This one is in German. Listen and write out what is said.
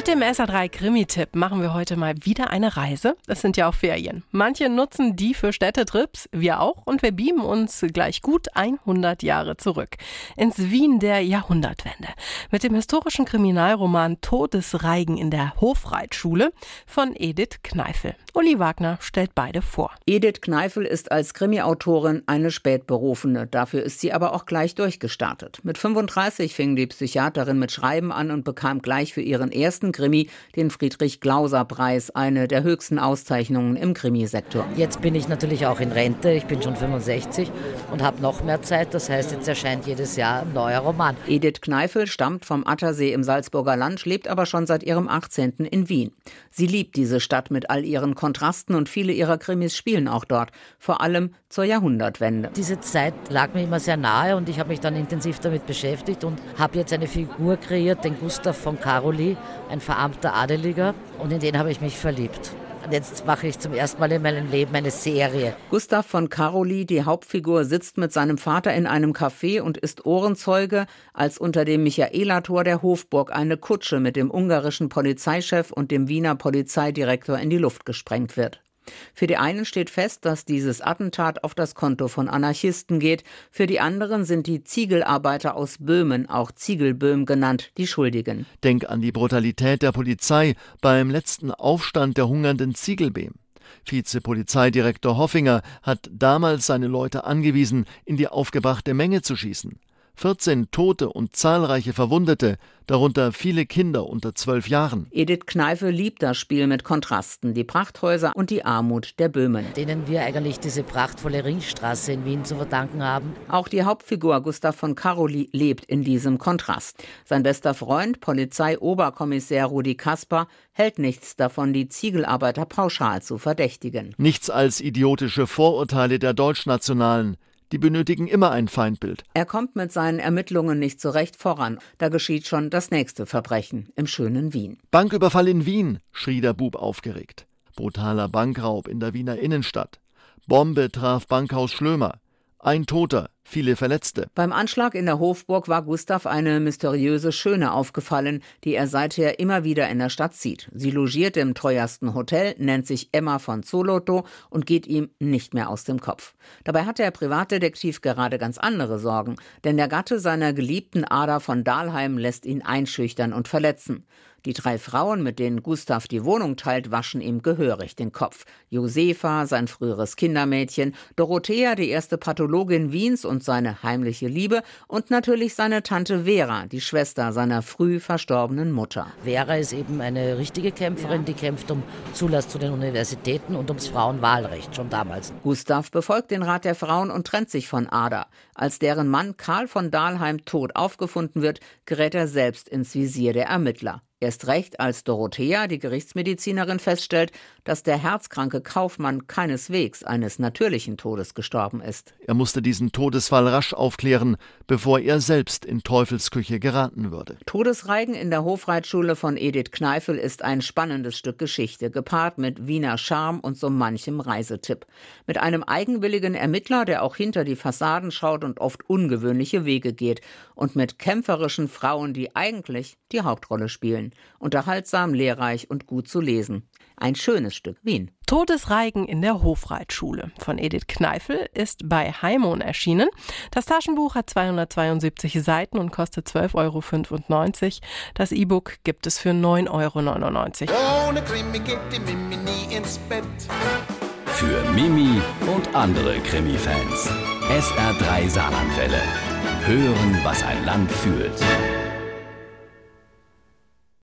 Mit dem SA3 Krimi-Tipp machen wir heute mal wieder eine Reise. Es sind ja auch Ferien. Manche nutzen die für Städtetrips, wir auch, und wir beamen uns gleich gut 100 Jahre zurück. Ins Wien der Jahrhundertwende. Mit dem historischen Kriminalroman Todesreigen in der Hofreitschule von Edith Kneifel. Uli Wagner stellt beide vor. Edith Kneifel ist als Krimi-Autorin eine Spätberufene. Dafür ist sie aber auch gleich durchgestartet. Mit 35 fing die Psychiaterin mit Schreiben an und bekam gleich für ihren ersten Krimi den Friedrich-Glauser-Preis, eine der höchsten Auszeichnungen im Krimisektor. Jetzt bin ich natürlich auch in Rente, ich bin schon 65 und habe noch mehr Zeit. Das heißt, jetzt erscheint jedes Jahr ein neuer Roman. Edith Kneifel stammt vom Attersee im Salzburger Land, lebt aber schon seit ihrem 18. in Wien. Sie liebt diese Stadt mit all ihren Kontrasten und viele ihrer Krimis spielen auch dort, vor allem zur Jahrhundertwende. Diese Zeit lag mir immer sehr nahe und ich habe mich dann intensiv damit beschäftigt und habe jetzt eine Figur kreiert, den Gustav von Caroli, ein verarmter Adeliger und in den habe ich mich verliebt. Und jetzt mache ich zum ersten Mal in meinem Leben eine Serie. Gustav von Karoli, die Hauptfigur, sitzt mit seinem Vater in einem Café und ist Ohrenzeuge, als unter dem Michaelator der Hofburg eine Kutsche mit dem ungarischen Polizeichef und dem Wiener Polizeidirektor in die Luft gesprengt wird. Für die einen steht fest, dass dieses Attentat auf das Konto von Anarchisten geht, für die anderen sind die Ziegelarbeiter aus Böhmen, auch Ziegelböhm genannt, die Schuldigen. Denk an die Brutalität der Polizei beim letzten Aufstand der hungernden Ziegelbehm. Vizepolizeidirektor Hoffinger hat damals seine Leute angewiesen, in die aufgebrachte Menge zu schießen. 14 Tote und zahlreiche Verwundete, darunter viele Kinder unter zwölf Jahren. Edith Kneife liebt das Spiel mit Kontrasten, die Prachthäuser und die Armut der Böhmen. Denen wir eigentlich diese prachtvolle Ringstraße in Wien zu verdanken haben. Auch die Hauptfigur Gustav von Karoli lebt in diesem Kontrast. Sein bester Freund, Polizeioberkommissär Rudi Kasper, hält nichts davon, die Ziegelarbeiter pauschal zu verdächtigen. Nichts als idiotische Vorurteile der Deutschnationalen, die benötigen immer ein Feindbild. Er kommt mit seinen Ermittlungen nicht so recht voran. Da geschieht schon das nächste Verbrechen im schönen Wien. Banküberfall in Wien, schrie der Bub aufgeregt. Brutaler Bankraub in der Wiener Innenstadt. Bombe traf Bankhaus Schlömer. Ein Toter, viele Verletzte. Beim Anschlag in der Hofburg war Gustav eine mysteriöse Schöne aufgefallen, die er seither immer wieder in der Stadt sieht. Sie logiert im teuersten Hotel, nennt sich Emma von Zoloto und geht ihm nicht mehr aus dem Kopf. Dabei hat der Privatdetektiv gerade ganz andere Sorgen, denn der Gatte seiner geliebten Ada von Dahlheim lässt ihn einschüchtern und verletzen. Die drei Frauen, mit denen Gustav die Wohnung teilt, waschen ihm gehörig den Kopf. Josefa, sein früheres Kindermädchen, Dorothea, die erste Pathologin Wiens und seine heimliche Liebe und natürlich seine Tante Vera, die Schwester seiner früh verstorbenen Mutter. Vera ist eben eine richtige Kämpferin, die kämpft um Zulass zu den Universitäten und ums Frauenwahlrecht schon damals. Gustav befolgt den Rat der Frauen und trennt sich von Ada. Als deren Mann Karl von Dahlheim tot aufgefunden wird, gerät er selbst ins Visier der Ermittler. Erst recht, als Dorothea, die Gerichtsmedizinerin, feststellt, dass der herzkranke Kaufmann keineswegs eines natürlichen Todes gestorben ist. Er musste diesen Todesfall rasch aufklären, bevor er selbst in Teufelsküche geraten würde. Todesreigen in der Hofreitschule von Edith Kneifel ist ein spannendes Stück Geschichte, gepaart mit Wiener Charme und so manchem Reisetipp. Mit einem eigenwilligen Ermittler, der auch hinter die Fassaden schaut und oft ungewöhnliche Wege geht. Und mit kämpferischen Frauen, die eigentlich die Hauptrolle spielen. Unterhaltsam, lehrreich und gut zu lesen. Ein schönes Stück Wien. Todesreigen in der Hofreitschule von Edith Kneifel ist bei Heimon erschienen. Das Taschenbuch hat 272 Seiten und kostet 12,95 Euro. Das E-Book gibt es für 9,99 Euro. Ohne Krimi geht die Mimi nie ins Bett. Für Mimi und andere Krimi-Fans. SR3 Saarlandwelle. Hören, was ein Land fühlt.